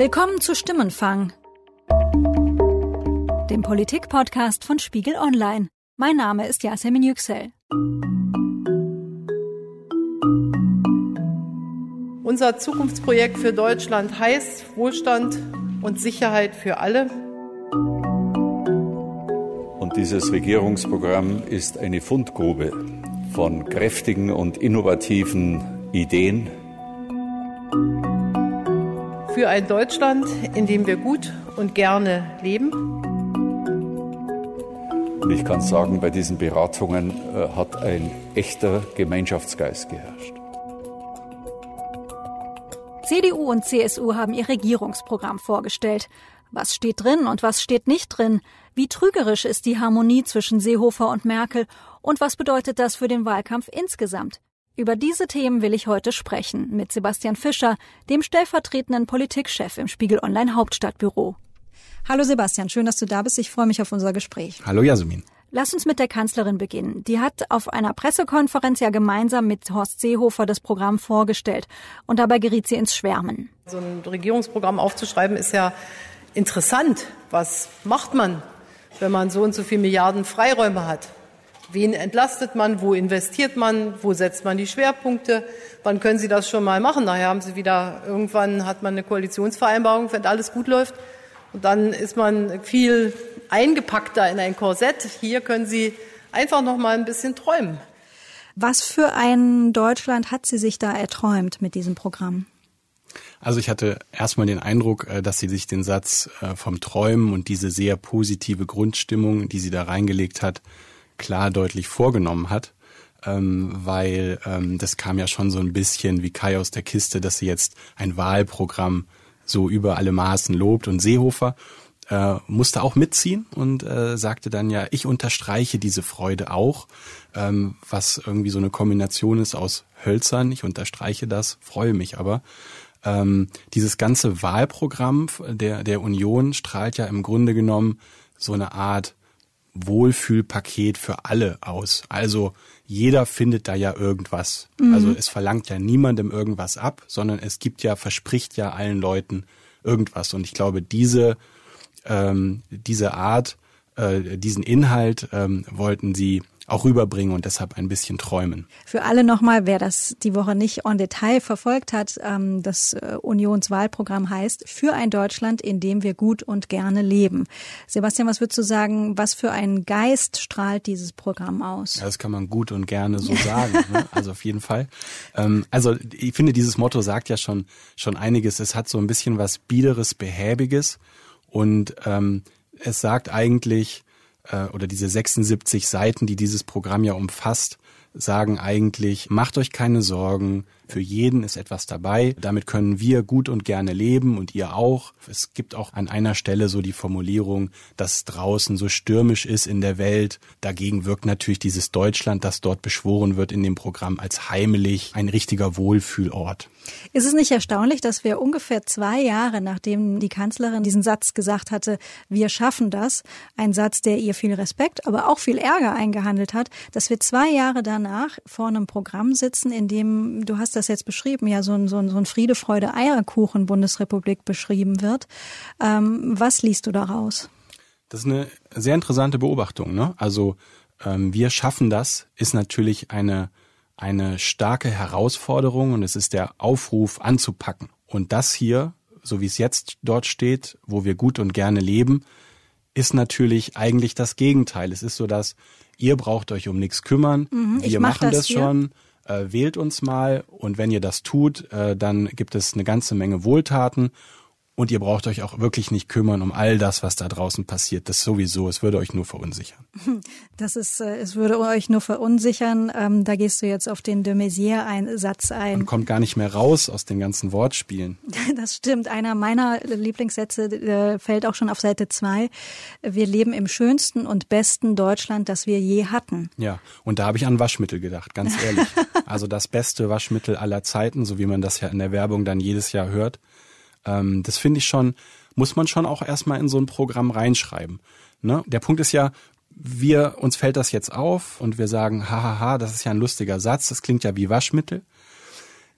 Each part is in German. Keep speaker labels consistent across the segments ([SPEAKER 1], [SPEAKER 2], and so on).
[SPEAKER 1] Willkommen zu Stimmenfang, dem Politik-Podcast von Spiegel Online. Mein Name ist Yasemin Yüksel.
[SPEAKER 2] Unser Zukunftsprojekt für Deutschland heißt Wohlstand und Sicherheit für alle.
[SPEAKER 3] Und dieses Regierungsprogramm ist eine Fundgrube von kräftigen und innovativen Ideen.
[SPEAKER 2] Für ein Deutschland, in dem wir gut und gerne leben.
[SPEAKER 3] Und ich kann sagen, bei diesen Beratungen äh, hat ein echter Gemeinschaftsgeist geherrscht.
[SPEAKER 1] CDU und CSU haben ihr Regierungsprogramm vorgestellt. Was steht drin und was steht nicht drin? Wie trügerisch ist die Harmonie zwischen Seehofer und Merkel? Und was bedeutet das für den Wahlkampf insgesamt? Über diese Themen will ich heute sprechen mit Sebastian Fischer, dem stellvertretenden Politikchef im Spiegel Online Hauptstadtbüro. Hallo Sebastian, schön, dass du da bist. Ich freue mich auf unser Gespräch.
[SPEAKER 4] Hallo Jasmin.
[SPEAKER 1] Lass uns mit der Kanzlerin beginnen. Die hat auf einer Pressekonferenz ja gemeinsam mit Horst Seehofer das Programm vorgestellt. Und dabei geriet sie ins Schwärmen.
[SPEAKER 2] So ein Regierungsprogramm aufzuschreiben ist ja interessant. Was macht man, wenn man so und so viele Milliarden Freiräume hat? Wen entlastet man? Wo investiert man? Wo setzt man die Schwerpunkte? Wann können Sie das schon mal machen? Nachher haben Sie wieder, irgendwann hat man eine Koalitionsvereinbarung, wenn alles gut läuft. Und dann ist man viel eingepackter in ein Korsett. Hier können Sie einfach noch mal ein bisschen träumen.
[SPEAKER 1] Was für ein Deutschland hat sie sich da erträumt mit diesem Programm?
[SPEAKER 4] Also ich hatte erstmal den Eindruck, äh, dass sie sich den Satz äh, vom Träumen und diese sehr positive Grundstimmung, die sie da reingelegt hat, klar deutlich vorgenommen hat. Ähm, weil ähm, das kam ja schon so ein bisschen wie Kai aus der Kiste, dass sie jetzt ein Wahlprogramm so über alle Maßen lobt und Seehofer äh, musste auch mitziehen und äh, sagte dann ja, ich unterstreiche diese Freude auch, ähm, was irgendwie so eine Kombination ist aus Hölzern, ich unterstreiche das, freue mich aber. Ähm, dieses ganze Wahlprogramm der, der Union strahlt ja im Grunde genommen so eine Art Wohlfühlpaket für alle aus. Also jeder findet da ja irgendwas. Mhm. Also es verlangt ja niemandem irgendwas ab, sondern es gibt ja, verspricht ja allen Leuten irgendwas. Und ich glaube, diese, ähm, diese Art, äh, diesen Inhalt ähm, wollten sie auch rüberbringen und deshalb ein bisschen träumen.
[SPEAKER 1] Für alle nochmal, wer das die Woche nicht en Detail verfolgt hat, ähm, das äh, Unionswahlprogramm heißt Für ein Deutschland, in dem wir gut und gerne leben. Sebastian, was würdest du sagen, was für ein Geist strahlt dieses Programm aus?
[SPEAKER 4] Ja, das kann man gut und gerne so sagen. ne? Also auf jeden Fall. Ähm, also ich finde, dieses Motto sagt ja schon, schon einiges. Es hat so ein bisschen was Biederes, Behäbiges und ähm, es sagt eigentlich, äh, oder diese 76 Seiten, die dieses Programm ja umfasst, sagen eigentlich, macht euch keine Sorgen, für jeden ist etwas dabei. Damit können wir gut und gerne leben und ihr auch. Es gibt auch an einer Stelle so die Formulierung, dass draußen so stürmisch ist in der Welt. Dagegen wirkt natürlich dieses Deutschland, das dort beschworen wird in dem Programm als heimelig, ein richtiger Wohlfühlort.
[SPEAKER 1] Ist es nicht erstaunlich, dass wir ungefähr zwei Jahre, nachdem die Kanzlerin diesen Satz gesagt hatte, wir schaffen das, ein Satz, der ihr viel Respekt, aber auch viel Ärger eingehandelt hat, dass wir zwei Jahre danach vor einem Programm sitzen, in dem, du hast das jetzt beschrieben, ja so ein, so ein, so ein Friede, Freude, Eierkuchen Bundesrepublik beschrieben wird. Ähm, was liest du daraus?
[SPEAKER 4] Das ist eine sehr interessante Beobachtung. Ne? Also ähm, wir schaffen das, ist natürlich eine eine starke Herausforderung und es ist der Aufruf anzupacken. Und das hier, so wie es jetzt dort steht, wo wir gut und gerne leben, ist natürlich eigentlich das Gegenteil. Es ist so, dass ihr braucht euch um nichts kümmern, mhm, wir mach machen das, das schon, äh, wählt uns mal. Und wenn ihr das tut, äh, dann gibt es eine ganze Menge Wohltaten und ihr braucht euch auch wirklich nicht kümmern um all das, was da draußen passiert. Das sowieso, es würde euch nur verunsichern.
[SPEAKER 1] Das ist, äh, es würde euch nur verunsichern. Ähm, da gehst du jetzt auf den de Maizière-Satz ein.
[SPEAKER 4] Man kommt gar nicht mehr raus aus den ganzen Wortspielen.
[SPEAKER 1] Das stimmt. Einer meiner Lieblingssätze äh, fällt auch schon auf Seite zwei. Wir leben im schönsten und besten Deutschland, das wir je hatten.
[SPEAKER 4] Ja, und da habe ich an Waschmittel gedacht, ganz ehrlich. also das beste Waschmittel aller Zeiten, so wie man das ja in der Werbung dann jedes Jahr hört. Ähm, das finde ich schon, muss man schon auch erstmal in so ein Programm reinschreiben. Ne? Der Punkt ist ja, wir, uns fällt das jetzt auf und wir sagen, hahaha, das ist ja ein lustiger Satz, das klingt ja wie Waschmittel.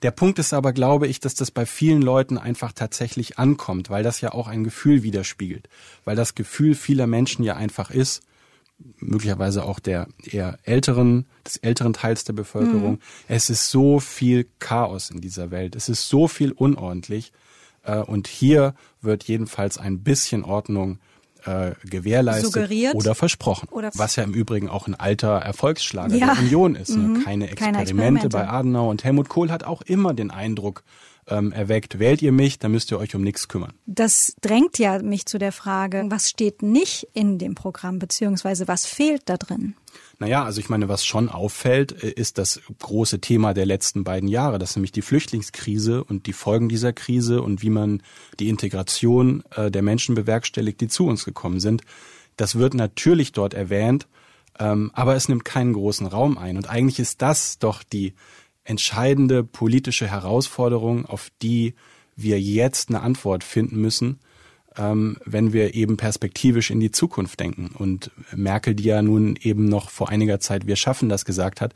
[SPEAKER 4] Der Punkt ist aber, glaube ich, dass das bei vielen Leuten einfach tatsächlich ankommt, weil das ja auch ein Gefühl widerspiegelt. Weil das Gefühl vieler Menschen ja einfach ist, möglicherweise auch der eher älteren, des älteren Teils der Bevölkerung. Mhm. Es ist so viel Chaos in dieser Welt. Es ist so viel unordentlich. Äh, und hier wird jedenfalls ein bisschen Ordnung äh, gewährleistet
[SPEAKER 1] Suggeriert
[SPEAKER 4] oder versprochen. Oder was ja im Übrigen auch ein alter Erfolgsschlager ja. der Union ist. Ne? Mhm. Keine, Experimente Keine Experimente bei Adenauer und Helmut Kohl hat auch immer den Eindruck ähm, erweckt, wählt ihr mich, dann müsst ihr euch um nichts kümmern.
[SPEAKER 1] Das drängt ja mich zu der Frage, was steht nicht in dem Programm, beziehungsweise was fehlt da drin?
[SPEAKER 4] Naja, also ich meine, was schon auffällt, äh, ist das große Thema der letzten beiden Jahre. Das ist nämlich die Flüchtlingskrise und die Folgen dieser Krise und wie man die Integration äh, der Menschen bewerkstelligt, die zu uns gekommen sind. Das wird natürlich dort erwähnt, ähm, aber es nimmt keinen großen Raum ein. Und eigentlich ist das doch die entscheidende politische Herausforderung, auf die wir jetzt eine Antwort finden müssen, ähm, wenn wir eben perspektivisch in die Zukunft denken. Und Merkel, die ja nun eben noch vor einiger Zeit wir schaffen das gesagt hat,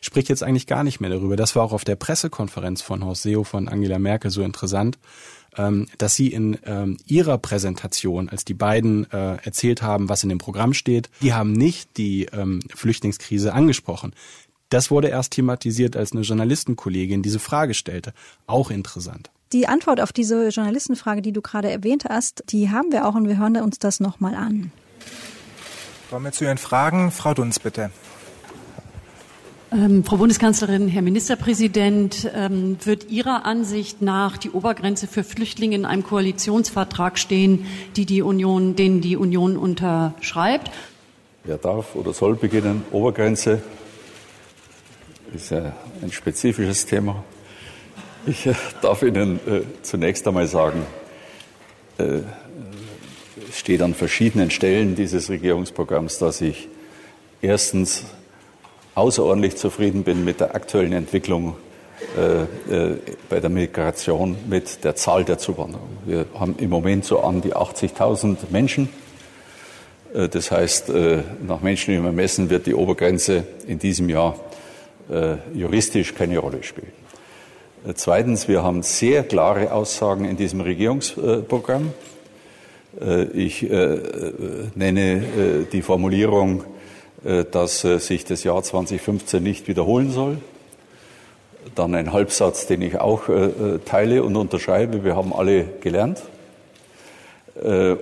[SPEAKER 4] spricht jetzt eigentlich gar nicht mehr darüber. Das war auch auf der Pressekonferenz von Horst Seo von Angela Merkel so interessant, ähm, dass sie in ähm, ihrer Präsentation, als die beiden äh, erzählt haben, was in dem Programm steht, die haben nicht die ähm, Flüchtlingskrise angesprochen. Das wurde erst thematisiert, als eine Journalistenkollegin diese Frage stellte. Auch interessant.
[SPEAKER 1] Die Antwort auf diese Journalistenfrage, die du gerade erwähnt hast, die haben wir auch und wir hören uns das nochmal an.
[SPEAKER 5] Kommen wir zu Ihren Fragen. Frau Dunz, bitte.
[SPEAKER 6] Ähm, Frau Bundeskanzlerin, Herr Ministerpräsident, ähm, wird Ihrer Ansicht nach die Obergrenze für Flüchtlinge in einem Koalitionsvertrag stehen, die die Union, den die Union unterschreibt?
[SPEAKER 3] Wer darf oder soll beginnen? Obergrenze ist ja ein spezifisches Thema. Ich äh, darf Ihnen äh, zunächst einmal sagen, äh, es steht an verschiedenen Stellen dieses Regierungsprogramms, dass ich erstens außerordentlich zufrieden bin mit der aktuellen Entwicklung bei der Migration, mit der Zahl der Zuwanderung. Wir haben im Moment so an die 80.000 Menschen. Das heißt, nach menschlichem Ermessen wird die Obergrenze in diesem Jahr juristisch keine Rolle spielen. Äh, zweitens, wir haben sehr klare Aussagen in diesem Regierungsprogramm. Äh, ich nenne die Formulierung, dass sich das Jahr 2015 nicht wiederholen soll. Dann ein Halbsatz, den ich auch teile und unterschreibe. Wir haben alle gelernt.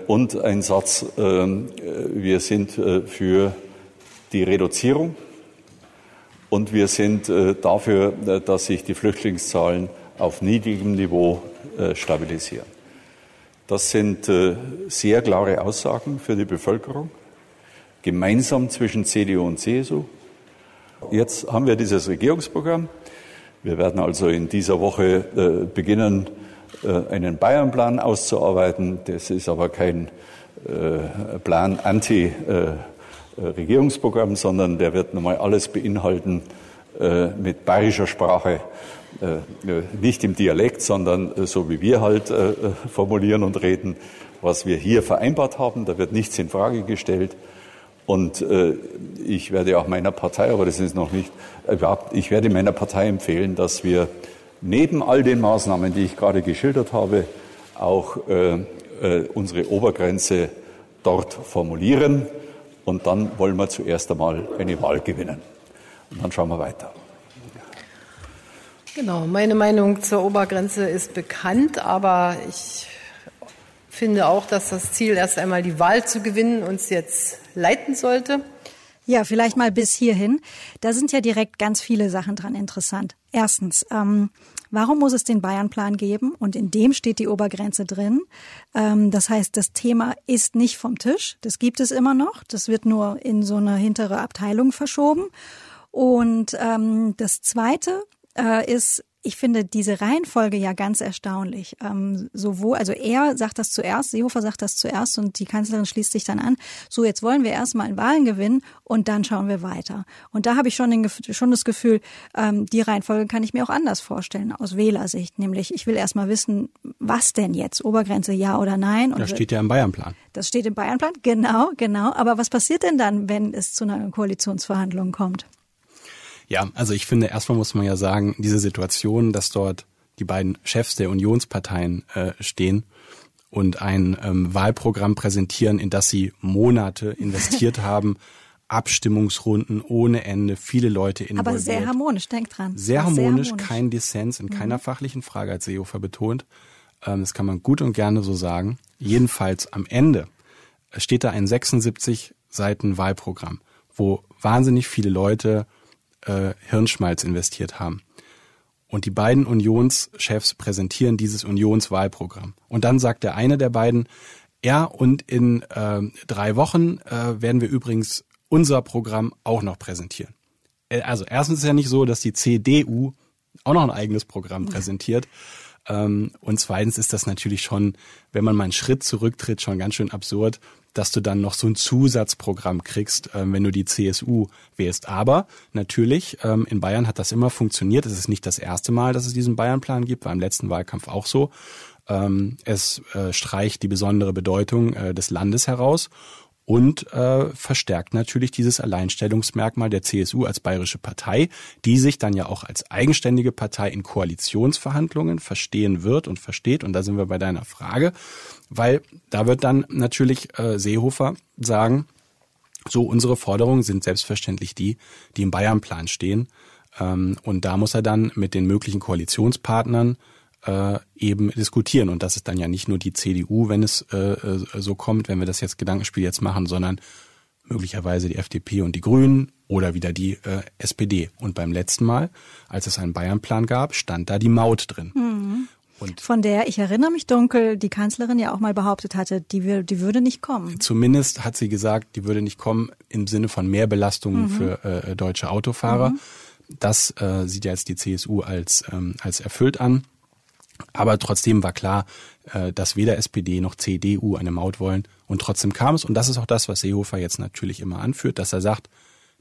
[SPEAKER 3] Und ein Satz, wir sind für die Reduzierung und wir sind äh, dafür, äh, dass sich die Flüchtlingszahlen auf niedrigem Niveau äh, stabilisieren. Das sind sehr klare Aussagen für die Bevölkerung, gemeinsam zwischen CDU und CSU. Jetzt haben wir dieses Regierungsprogramm. Wir werden also in dieser Woche beginnen, einen Bayernplan auszuarbeiten. Das ist aber kein Plan anti Regierungsprogramm, sondern der wird nochmal alles beinhalten äh, mit bayerischer Sprache, äh, nicht im Dialekt, sondern so wie wir halt formulieren und reden, was wir hier vereinbart haben. Da wird nichts in Frage gestellt. Und ich werde auch meiner Partei, aber das ist noch nicht, ich werde meiner Partei empfehlen, dass wir neben all den Maßnahmen, die ich gerade geschildert habe, auch unsere Obergrenze dort formulieren. Und dann wollen wir zuerst einmal eine Wahl gewinnen. Und dann schauen wir weiter.
[SPEAKER 2] Genau, meine Meinung zur Obergrenze ist bekannt, aber ich finde auch, dass das Ziel erst einmal die Wahl zu gewinnen uns jetzt leiten sollte.
[SPEAKER 1] Ja, vielleicht mal bis hierhin. Da sind ja direkt ganz viele Sachen dran interessant. Erstens, ähm, warum muss es den Bayernplan geben? Und in dem steht die Obergrenze drin. Ähm, das heißt, das Thema ist nicht vom Tisch. Das gibt es immer noch. Das wird nur in so eine hintere Abteilung verschoben. Und ähm, das Zweite äh, ist, ich finde diese Reihenfolge ja ganz erstaunlich. Ähm, sowohl, also er sagt das zuerst, Seehofer sagt das zuerst und die Kanzlerin schließt sich dann an. So, jetzt wollen wir erstmal in Wahlen gewinnen und dann schauen wir weiter. Und da habe ich schon, den, schon das Gefühl, ähm, die Reihenfolge kann ich mir auch anders vorstellen aus Wählersicht. Nämlich, ich will erstmal wissen, was denn jetzt? Obergrenze ja oder nein? Und
[SPEAKER 4] das steht ja im Bayernplan.
[SPEAKER 1] Das steht im Bayernplan, genau, genau. Aber was passiert denn dann, wenn es zu einer Koalitionsverhandlung kommt?
[SPEAKER 4] Ja, also ich finde, erstmal muss man ja sagen, diese Situation, dass dort die beiden Chefs der Unionsparteien äh, stehen und ein ähm, Wahlprogramm präsentieren, in das sie Monate investiert haben, Abstimmungsrunden ohne Ende, viele Leute involviert.
[SPEAKER 1] Aber sehr harmonisch, denk dran.
[SPEAKER 4] Sehr harmonisch, sehr harmonisch. kein Dissens in keiner mhm. fachlichen Frage, als Seehofer betont. Ähm, das kann man gut und gerne so sagen. Jedenfalls am Ende steht da ein 76 Seiten Wahlprogramm, wo wahnsinnig viele Leute äh, Hirnschmalz investiert haben. Und die beiden Unionschefs präsentieren dieses Unionswahlprogramm. Und dann sagt der eine der beiden, ja, und in äh, drei Wochen äh, werden wir übrigens unser Programm auch noch präsentieren. Äh, also erstens ist ja nicht so, dass die CDU auch noch ein eigenes Programm präsentiert. Ähm, und zweitens ist das natürlich schon, wenn man mal einen Schritt zurücktritt, schon ganz schön absurd, dass du dann noch so ein Zusatzprogramm kriegst, ähm, wenn du die CSU wählst. Aber natürlich, ähm, in Bayern hat das immer funktioniert. Es ist nicht das erste Mal, dass es diesen Bayern-Plan gibt, war im letzten Wahlkampf auch so. Ähm, es äh, streicht die besondere Bedeutung äh, des Landes heraus und äh, verstärkt natürlich dieses Alleinstellungsmerkmal der CSU als bayerische Partei, die sich dann ja auch als eigenständige Partei in Koalitionsverhandlungen verstehen wird und versteht. Und da sind wir bei deiner Frage, weil da wird dann natürlich äh, Seehofer sagen, so unsere Forderungen sind selbstverständlich die, die im Bayernplan stehen. Ähm, und da muss er dann mit den möglichen Koalitionspartnern äh, eben diskutieren. Und das ist dann ja nicht nur die CDU, wenn es äh, äh, so kommt, wenn wir das jetzt Gedankenspiel jetzt machen, sondern möglicherweise die FDP und die Grünen oder wieder die äh, SPD. Und beim letzten Mal, als es einen Bayernplan gab, stand da die Maut drin. Mhm.
[SPEAKER 1] Und Von der, ich erinnere mich dunkel, die Kanzlerin ja auch mal behauptet hatte, die, die würde nicht kommen.
[SPEAKER 4] Zumindest hat sie gesagt, die würde nicht kommen im Sinne von Mehrbelastungen mhm. für äh, deutsche Autofahrer. Mhm. Das äh, sieht ja jetzt die CSU als, ähm, als erfüllt an. Aber trotzdem war klar, äh, dass weder SPD noch CDU eine Maut wollen. Und trotzdem kam es. Und das ist auch das, was Seehofer jetzt natürlich immer anführt, dass er sagt,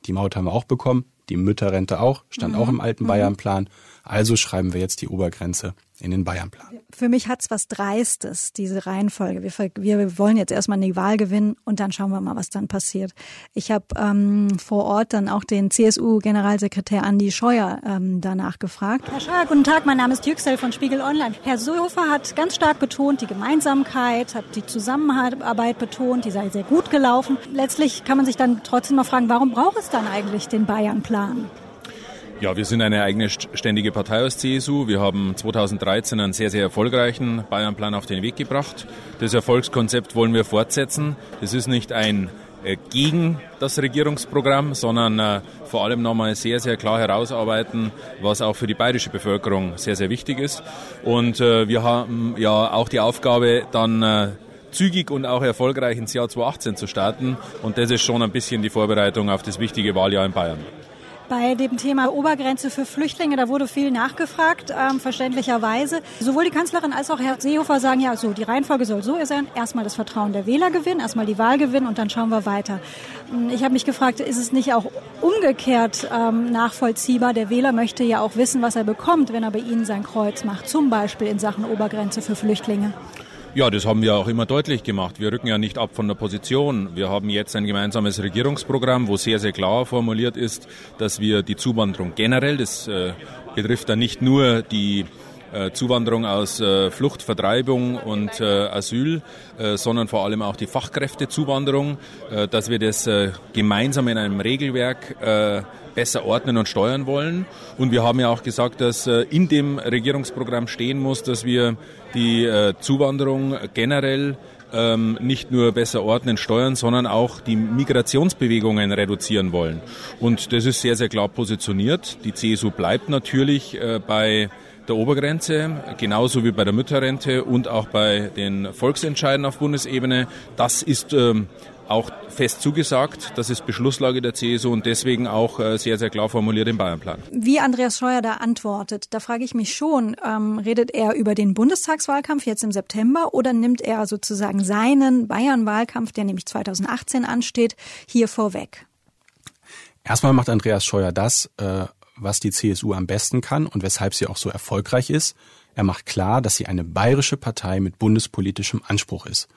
[SPEAKER 4] die Maut haben wir auch bekommen, die Mütterrente auch, stand mhm. auch im alten mhm. Bayernplan. Also schreiben wir jetzt die Obergrenze in den Bayernplan.
[SPEAKER 1] Für mich hat's was Dreistes, diese Reihenfolge. Wir, wir wollen jetzt erstmal die Wahl gewinnen und dann schauen wir mal, was dann passiert. Ich habe ähm, vor Ort dann auch den CSU-Generalsekretär Andi Scheuer ähm, danach gefragt. Herr Scheuer, guten Tag, mein Name ist Yüksel von Spiegel Online. Herr Seehofer hat ganz stark betont die Gemeinsamkeit, hat die Zusammenarbeit betont, die sei sehr gut gelaufen. Letztlich kann man sich dann trotzdem mal fragen, warum braucht es dann eigentlich den Bayernplan?
[SPEAKER 7] Ja, wir sind eine eigene ständige Partei als CSU. Wir haben 2013 einen sehr, sehr erfolgreichen Bayernplan auf den Weg gebracht. Das Erfolgskonzept wollen wir fortsetzen. Das ist nicht ein äh, gegen das Regierungsprogramm, sondern äh, vor allem nochmal sehr, sehr klar herausarbeiten, was auch für die bayerische Bevölkerung sehr, sehr wichtig ist. Und äh, wir haben ja auch die Aufgabe, dann zügig und auch erfolgreich ins Jahr 2018 zu starten. Und das ist schon ein bisschen die Vorbereitung auf das wichtige Wahljahr in Bayern.
[SPEAKER 1] Bei dem Thema Obergrenze für Flüchtlinge, da wurde viel nachgefragt, ähm, verständlicherweise. Sowohl die Kanzlerin als auch Herr Seehofer sagen ja, so, die Reihenfolge soll so sein. Erstmal das Vertrauen der Wähler gewinnen, erstmal die Wahl gewinnen und dann schauen wir weiter. Hm, ich habe mich gefragt, ist es nicht auch umgekehrt ähm, nachvollziehbar? Der Wähler möchte ja auch wissen, was er bekommt, wenn er bei Ihnen sein Kreuz macht, zum Beispiel in Sachen Obergrenze für Flüchtlinge.
[SPEAKER 7] Ja, das haben wir auch immer deutlich gemacht. Wir rücken ja nicht ab von der Position. Wir haben jetzt ein gemeinsames Regierungsprogramm, wo sehr, sehr klar formuliert ist, dass wir die Zuwanderung generell, das äh, betrifft dann nicht nur die äh, Zuwanderung aus äh, Flucht, Vertreibung und Asyl, sondern vor allem auch die Fachkräftezuwanderung, dass wir das gemeinsam in einem Regelwerk besser ordnen und steuern wollen. Und wir haben ja auch gesagt, dass in dem Regierungsprogramm stehen muss, dass wir die Zuwanderung generell ähm, nicht nur besser ordnen, steuern, sondern auch die Migrationsbewegungen reduzieren wollen. Und das ist sehr, sehr klar positioniert. Die CSU bleibt natürlich bei der Obergrenze, genauso wie bei der Mütterrente und auch bei den Volksentscheiden auf Bundesebene. Das ist ähm, auch fest zugesagt. Das ist Beschlusslage der CSU und deswegen auch äh, sehr, sehr klar formuliert im Bayernplan.
[SPEAKER 1] Wie Andreas Scheuer da antwortet, da frage ich mich schon, ähm, redet er über den Bundestagswahlkampf jetzt im September oder nimmt er sozusagen seinen Bayern-Wahlkampf, der nämlich 2018 ansteht, hier vorweg?
[SPEAKER 4] Erstmal macht Andreas Scheuer das, äh, was die CSU am besten kann und weshalb sie auch so erfolgreich ist. Er macht klar, dass sie eine bayerische Partei mit bundespolitischem Anspruch ist.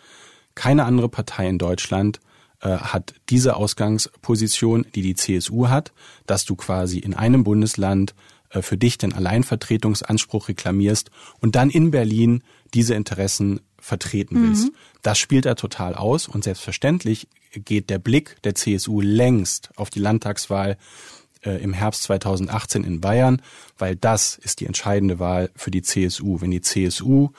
[SPEAKER 4] Keine andere Partei in Deutschland äh, hat diese Ausgangsposition, die die CSU hat, dass du quasi in einem Bundesland äh, für dich den Alleinvertretungsanspruch reklamierst und dann in Berlin diese Interessen vertreten willst. Mhm. Das spielt er total aus und selbstverständlich geht der Blick der CSU längst auf die Landtagswahl äh, im Herbst 2018 in Bayern, weil das ist die entscheidende Wahl für die CSU. Wenn die CSU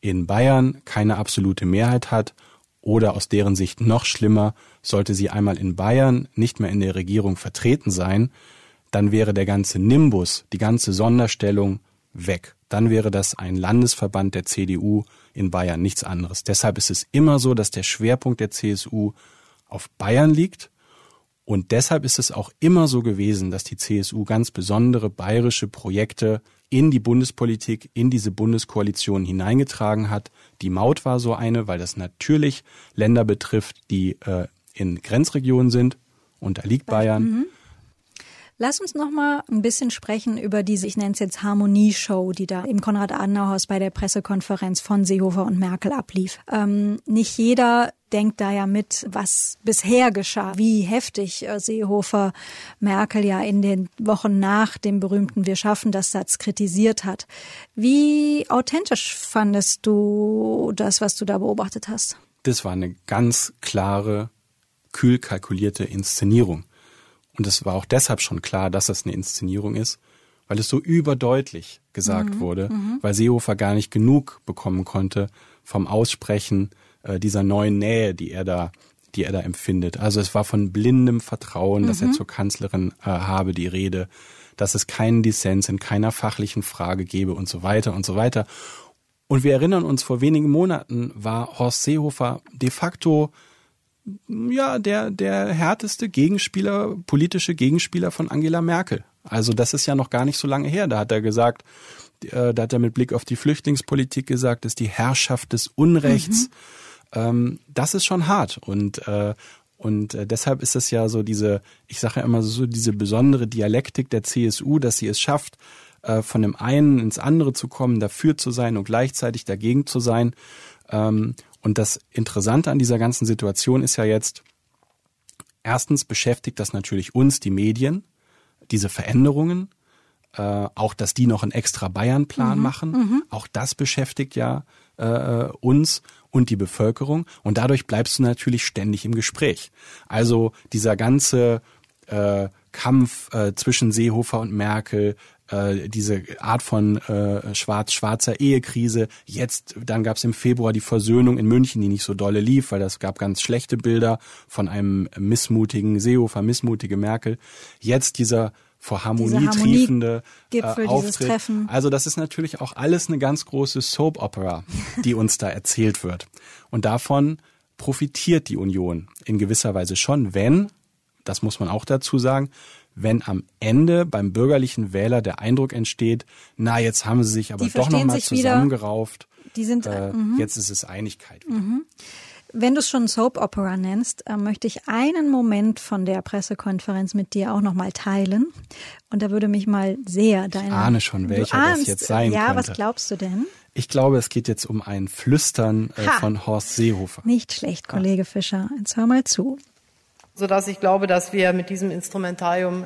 [SPEAKER 4] in Bayern keine absolute Mehrheit hat oder aus deren Sicht noch schlimmer, sollte sie einmal in Bayern nicht mehr in der Regierung vertreten sein, dann wäre der ganze Nimbus, die ganze Sonderstellung weg. Dann wäre das ein Landesverband der CDU in Bayern, nichts anderes. Deshalb ist es immer so, dass der Schwerpunkt der CSU auf Bayern liegt. Und deshalb ist es auch immer so gewesen, dass die CSU ganz besondere bayerische Projekte in die Bundespolitik, in diese Bundeskoalition hineingetragen hat. Die Maut war so eine, weil das natürlich Länder betrifft, die äh, in Grenzregionen sind. Und da liegt Bayern. Mhm.
[SPEAKER 1] Lass uns noch mal ein bisschen sprechen über diese, ich nenne es jetzt Harmonieshow, die da im Konrad-Adenauer-Haus bei der Pressekonferenz von Seehofer und Merkel ablief. Ähm, nicht jeder denkt da ja mit, was bisher geschah, wie heftig äh, Seehofer Merkel ja in den Wochen nach dem berühmten Wir schaffen das Satz kritisiert hat. Wie authentisch fandest du das, was du da beobachtet hast?
[SPEAKER 4] Das war eine ganz klare, kühl kalkulierte Inszenierung. Und es war auch deshalb schon klar, dass das eine Inszenierung ist, weil es so überdeutlich gesagt mhm, wurde, mhm. weil Seehofer gar nicht genug bekommen konnte vom Aussprechen äh, dieser neuen Nähe, die er da die er da empfindet. Also es war von blindem Vertrauen, mhm. dass er mhm. zur Kanzlerin äh, habe die Rede, dass es keinen Dissens in keiner fachlichen Frage gebe und so weiter und so weiter. Und wir erinnern uns, vor wenigen Monaten war Horst Seehofer de facto ja der der härteste Gegenspieler, politische Gegenspieler von Angela Merkel. Also das ist ja noch gar nicht so lange her. Da hat er gesagt, äh, da hat er mit Blick auf die Flüchtlingspolitik gesagt, ist die Herrschaft des Unrechts. Mhm ähm, das ist schon hart und äh, und äh, deshalb ist es ja so diese, ich sage ja immer so diese besondere Dialektik der CSU, dass sie es schafft, äh, von dem einen ins andere zu kommen, dafür zu sein und gleichzeitig dagegen zu sein. Ähm, und das Interessante an dieser ganzen Situation ist ja jetzt, erstens beschäftigt das natürlich uns, die Medien, diese Veränderungen, äh, auch dass die noch einen extra Bayern-Plan mhm. machen, mhm. auch das beschäftigt ja äh, uns und die Bevölkerung und dadurch bleibst du natürlich ständig im Gespräch. Also dieser ganze äh, Kampf äh, zwischen Seehofer und Merkel, äh, diese Art von äh, schwarz-schwarzer Ehekrise. Jetzt, dann gab es im Februar die Versöhnung in München, die nicht so dolle lief, weil das gab ganz schlechte Bilder von einem missmutigen Seehofer, missmutige Merkel. Jetzt dieser vor Harmonie, triefende äh, Auftritt. Also das ist natürlich auch alles eine ganz große Soap Opera, die uns da erzählt wird. Und davon profitiert die Union in gewisser Weise schon, wenn, das muss man auch dazu sagen, wenn am Ende beim bürgerlichen Wähler der Eindruck entsteht, na, jetzt haben sie sich aber doch nochmal zusammengerauft.
[SPEAKER 1] Die sind, äh,
[SPEAKER 4] mhm. Jetzt ist es Einigkeit. Mhm.
[SPEAKER 1] Wenn du es schon Soap Opera nennst, äh, möchte ich einen Moment von der Pressekonferenz mit dir auch nochmal teilen. Und da würde mich mal sehr deine. Ich
[SPEAKER 4] ahne schon, welcher ahnst, das jetzt sein
[SPEAKER 1] ja,
[SPEAKER 4] könnte.
[SPEAKER 1] Ja, was glaubst du denn?
[SPEAKER 4] Ich glaube, es geht jetzt um ein Flüstern äh, von Horst Seehofer.
[SPEAKER 1] Nicht schlecht, Kollege Fischer. Jetzt hör mal zu.
[SPEAKER 2] Sodass ich glaube, dass wir mit diesem Instrumentarium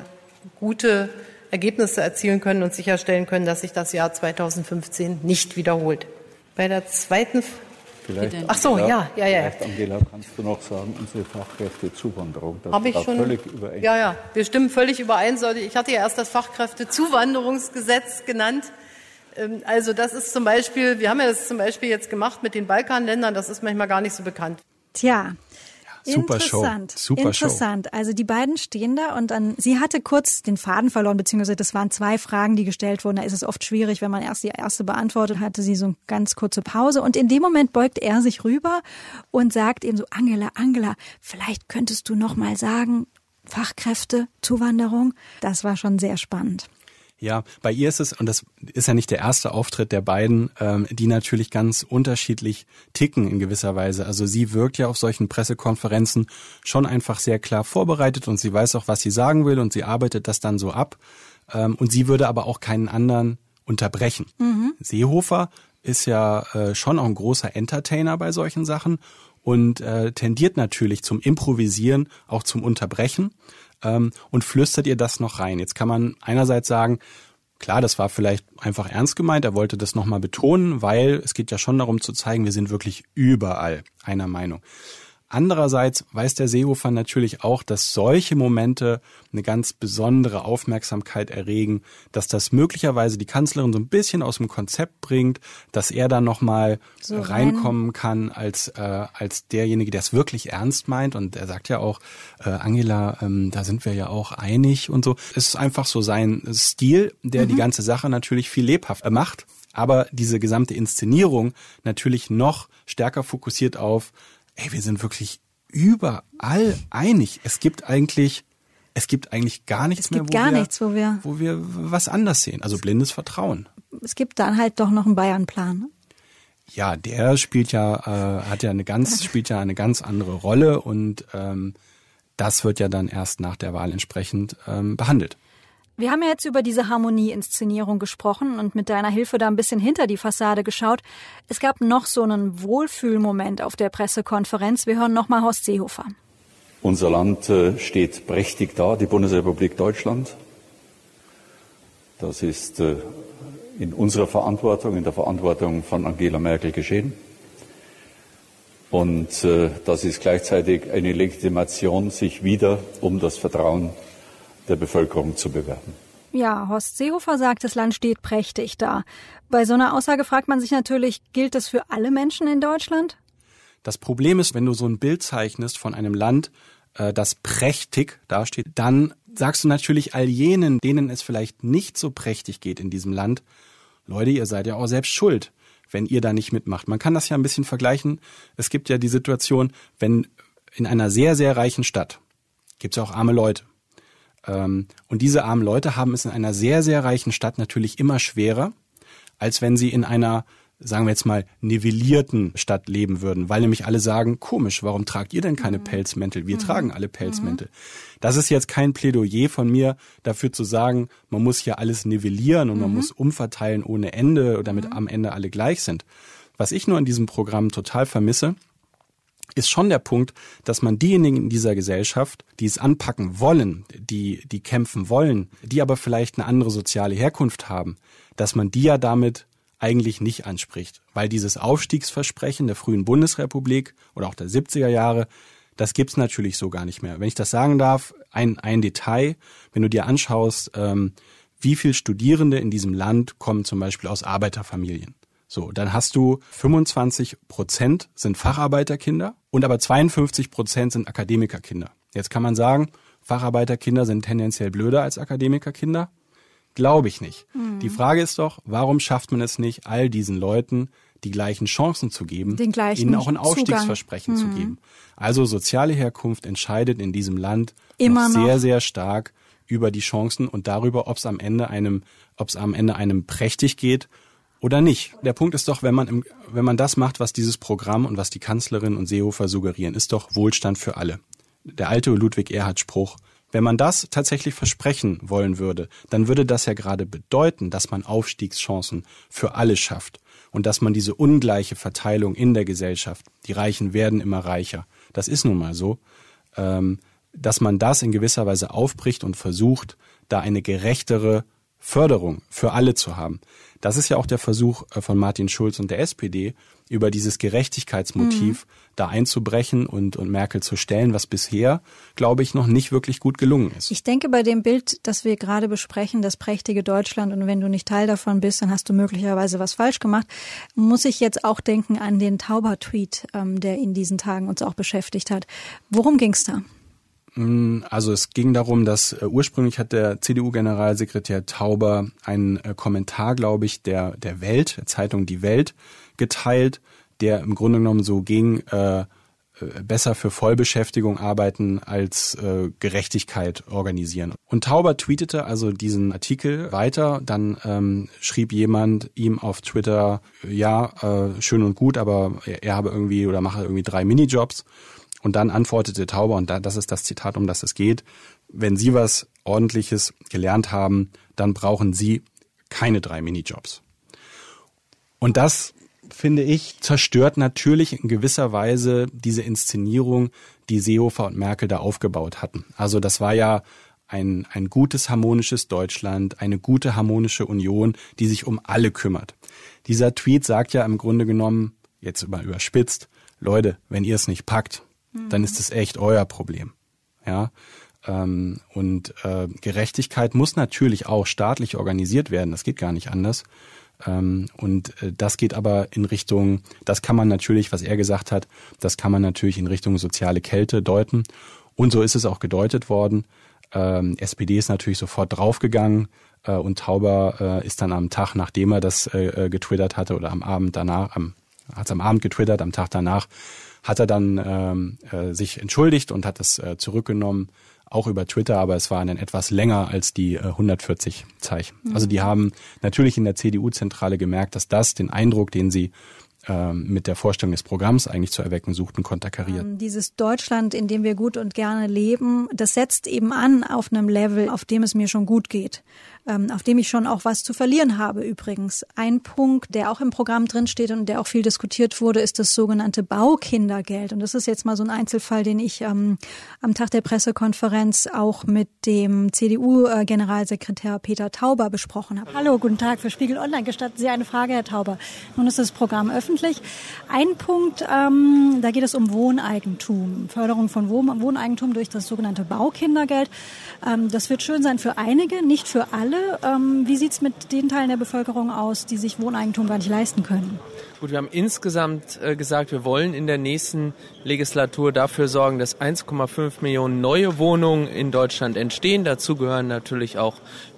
[SPEAKER 2] gute Ergebnisse erzielen können und sicherstellen können, dass sich das Jahr 2015 nicht wiederholt. Bei der zweiten
[SPEAKER 3] Vielleicht,
[SPEAKER 2] Ach so, ja, ja, ja.
[SPEAKER 3] Vielleicht, Angela, kannst du noch sagen, unsere Fachkräftezuwanderung.
[SPEAKER 2] Habe ich schon. Völlig überein. Ja, ja, wir stimmen völlig überein. Ich hatte ja erst das Fachkräftezuwanderungsgesetz genannt. Ähm, also das ist zum Beispiel, wir haben ja das zum Beispiel jetzt gemacht mit den Balkanländern, das ist manchmal gar nicht so bekannt.
[SPEAKER 1] Tja,
[SPEAKER 4] Super
[SPEAKER 1] interessant,
[SPEAKER 4] Show. Super
[SPEAKER 1] interessant.
[SPEAKER 4] Show.
[SPEAKER 1] Also die beiden stehen da und dann, sie hatte kurz den Faden verloren, beziehungsweise das waren zwei Fragen, die gestellt wurden. Da ist es oft schwierig, wenn man erst die erste beantwortet, hatte sie so eine ganz kurze Pause und in dem Moment beugt er sich rüber und sagt eben so, Angela, Angela, vielleicht könntest du noch mal sagen, Fachkräfte, Zuwanderung. Das war schon sehr spannend.
[SPEAKER 4] Ja, bei ihr ist es, und das ist ja nicht der erste Auftritt der beiden, ähm, die natürlich ganz unterschiedlich ticken in gewisser Weise. Also sie wirkt ja auf solchen Pressekonferenzen schon einfach sehr klar vorbereitet und sie weiß auch, was sie sagen will und sie arbeitet das dann so ab. Ähm, und sie würde aber auch keinen anderen unterbrechen. Mhm. Seehofer ist ja äh, schon auch ein großer Entertainer bei solchen Sachen und äh, tendiert natürlich zum Improvisieren, auch zum Unterbrechen ähm, und flüstert ihr das noch rein. Jetzt kann man einerseits sagen, Klar, das war vielleicht einfach ernst gemeint. Er wollte das nochmal betonen, weil es geht ja schon darum zu zeigen, wir sind wirklich überall einer Meinung. Andererseits weiß der Seehofer natürlich auch, dass solche Momente eine ganz besondere Aufmerksamkeit erregen, dass das möglicherweise die Kanzlerin so ein bisschen aus dem Konzept bringt, dass er dann nochmal so reinkommen kann als, äh, als derjenige, der es wirklich ernst meint. Und er sagt ja auch, äh, Angela, ähm, da sind wir ja auch einig und so. Es ist einfach so sein Stil, der mhm. die ganze Sache natürlich viel lebhafter macht aber diese gesamte Inszenierung natürlich noch stärker fokussiert auf ey, wir sind wirklich überall einig. Es gibt eigentlich es gibt eigentlich gar nichts mehr, wo,
[SPEAKER 1] gar
[SPEAKER 4] wir,
[SPEAKER 1] nichts, wo wir
[SPEAKER 4] wo wir was anders sehen. Also blindes Vertrauen.
[SPEAKER 1] Es gibt dann halt doch noch einen Bayern-Plan. Ne?
[SPEAKER 4] Ja, der spielt ja äh, hat ja eine ganz spielt ja eine ganz andere Rolle und ähm, das wird ja dann erst nach der Wahl entsprechend ähm, behandelt.
[SPEAKER 1] Wir haben ja jetzt über diese Harmonie-Inszenierung gesprochen und mit deiner Hilfe da ein bisschen hinter die Fassade geschaut. Es gab noch so einen Wohlfühlmoment auf der Pressekonferenz. Wir hören nochmal Horst Seehofer.
[SPEAKER 3] Unser Land äh, steht prächtig da, die Bundesrepublik Deutschland. Das ist äh, in unserer Verantwortung, in der Verantwortung von Angela Merkel geschehen. Und äh, das ist gleichzeitig eine Legitimation, sich wieder um das Vertrauen der Bevölkerung zu bewerben.
[SPEAKER 1] Ja, Horst Seehofer sagt, das Land steht prächtig da. Bei so einer Aussage fragt man sich natürlich, gilt das für alle Menschen in Deutschland?
[SPEAKER 4] Das Problem ist, wenn du so ein Bild zeichnest von einem Land, äh, das prächtig dasteht, dann sagst du natürlich all jenen, denen es vielleicht nicht so prächtig geht in diesem Land, Leute, ihr seid ja auch selbst schuld, wenn ihr da nicht mitmacht. Man kann das ja ein bisschen vergleichen. Es gibt ja die Situation, wenn in einer sehr, sehr reichen Stadt gibt es auch arme Leute. Ähm, und diese armen Leute haben es in einer sehr, sehr reichen Stadt natürlich immer schwerer, als wenn sie in einer sagen wir jetzt mal, nivellierten Stadt leben würden, weil nämlich alle sagen, komisch, warum tragt ihr denn keine mhm. Pelzmäntel? Wir mhm. tragen alle Pelzmäntel. Mhm. Das ist jetzt kein Plädoyer von mir dafür zu sagen, man muss hier alles nivellieren und man mhm. muss umverteilen ohne Ende, damit mhm. am Ende alle gleich sind. Was ich nur in diesem Programm total vermisse, ist schon der Punkt, dass man diejenigen in dieser Gesellschaft, die es anpacken wollen, die, die kämpfen wollen, die aber vielleicht eine andere soziale Herkunft haben, dass man die ja damit eigentlich nicht anspricht. Weil dieses Aufstiegsversprechen der frühen Bundesrepublik oder auch der 70er Jahre, das gibt's natürlich so gar nicht mehr. Wenn ich das sagen darf, ein, ein Detail, wenn du dir anschaust, ähm, wie viel Studierende in diesem Land kommen zum Beispiel aus Arbeiterfamilien. So, dann hast du 25 Prozent sind Facharbeiterkinder und aber 52 Prozent sind Akademikerkinder. Jetzt kann man sagen, Facharbeiterkinder sind tendenziell blöder als Akademikerkinder. Glaube ich nicht. Mhm. Die Frage ist doch, warum schafft man es nicht, all diesen Leuten die gleichen Chancen zu geben,
[SPEAKER 1] Den gleichen
[SPEAKER 4] ihnen auch ein Aufstiegsversprechen mhm. zu geben. Also soziale Herkunft entscheidet in diesem Land Immer noch sehr, noch. sehr stark über die Chancen und darüber, ob es am Ende einem, ob es am Ende einem prächtig geht oder nicht. Der Punkt ist doch, wenn man, im, wenn man das macht, was dieses Programm und was die Kanzlerin und Seehofer suggerieren, ist doch Wohlstand für alle. Der alte Ludwig Erhard Spruch. Wenn man das tatsächlich versprechen wollen würde, dann würde das ja gerade bedeuten, dass man Aufstiegschancen für alle schafft und dass man diese ungleiche Verteilung in der Gesellschaft, die Reichen werden immer reicher, das ist nun mal so, ähm, dass man das in gewisser Weise aufbricht und versucht, da eine gerechtere Förderung für alle zu haben. Das ist ja auch der Versuch äh, von Martin Schulz und der SPD, über dieses Gerechtigkeitsmotiv mhm. da einzubrechen und, und Merkel zu stellen, was bisher, glaube ich, noch nicht wirklich gut gelungen ist.
[SPEAKER 1] Ich denke, bei dem Bild, das wir gerade besprechen, das prächtige Deutschland, und wenn du nicht Teil davon bist, dann hast du möglicherweise was falsch gemacht, muss ich jetzt auch denken an den Tauber-Tweet, ähm, der in diesen Tagen uns auch beschäftigt hat. Worum ging's da?
[SPEAKER 4] Mm, also es ging darum, dass äh, ursprünglich hat der CDU-Generalsekretär Tauber einen äh, Kommentar, glaube ich, der, der Welt, der Zeitung Die Welt, geteilt, der im Grunde genommen so ging, äh, äh besser für Vollbeschäftigung arbeiten als äh, Gerechtigkeit organisieren. Und Tauber tweetete also diesen Artikel weiter, dann ähm, schrieb jemand ihm auf Twitter, ja, äh, schön und gut, aber er, er habe irgendwie oder mache irgendwie drei Minijobs. Und dann antwortete Tauber, und das ist das Zitat, um das es geht, wenn Sie was Ordentliches gelernt haben, dann brauchen Sie keine drei Minijobs. Und das finde ich, zerstört natürlich in gewisser Weise diese Inszenierung, die Seehofer und Merkel da aufgebaut hatten. Also das war ja ein, ein gutes harmonisches Deutschland, eine gute harmonische Union, die sich um alle kümmert. Dieser Tweet sagt ja im Grunde genommen, jetzt mal überspitzt, Leute, wenn ihr es nicht packt, dann ist es echt euer Problem. Ja. Ähm, und äh, Gerechtigkeit muss natürlich auch staatlich organisiert werden. Das geht gar nicht anders. Ähm, und äh, das geht aber in Richtung, das kann man natürlich, was er gesagt hat, das kann man natürlich in Richtung soziale Kälte deuten. Und so ist es auch gedeutet worden. Ähm, SPD ist natürlich sofort draufgegangen äh, und Tauber äh, ist dann am Tag, nachdem er das äh, äh getwittert hatte oder am Abend danach, am, hat es am Abend getwittert, am Tag danach, hat er dann ähm, äh, sich entschuldigt und hat es äh, zurückgenommen auch über Twitter, aber es war dann etwas länger als die äh, 140 Zeichen. Mhm. Also die haben natürlich in der CDU-Zentrale gemerkt, dass das den Eindruck, den sie ähm, mit der Vorstellung des Programms eigentlich zu erwecken suchten, konterkariert.
[SPEAKER 1] Ähm, dieses Deutschland, in dem wir gut und gerne leben, das setzt eben an auf einem Level, auf dem es mir schon gut geht auf dem ich schon auch was zu verlieren habe übrigens. Ein Punkt, der auch im Programm drinsteht und der auch viel diskutiert wurde, ist das sogenannte Baukindergeld. Und das ist jetzt mal so ein Einzelfall, den ich ähm, am Tag der Pressekonferenz auch mit dem CDU-Generalsekretär Peter Tauber besprochen habe.
[SPEAKER 8] Hallo, guten Tag für Spiegel Online. Gestatten Sie eine Frage, Herr Tauber. Nun ist das Programm öffentlich. Ein Punkt, ähm, da geht es um Wohneigentum, Förderung von Wohneigentum durch das sogenannte Baukindergeld. Ähm, das wird schön sein für einige, nicht für alle. Ähm, wie sieht es mit den Teilen der Bevölkerung aus, die sich Wohneigentum gar nicht leisten können?
[SPEAKER 9] Gut, wir haben insgesamt äh, gesagt, wir wollen in der nächsten Legislatur dafür sorgen, dass 1,5 Millionen neue Wohnungen in Deutschland entstehen. Dazu gehören natürlich auch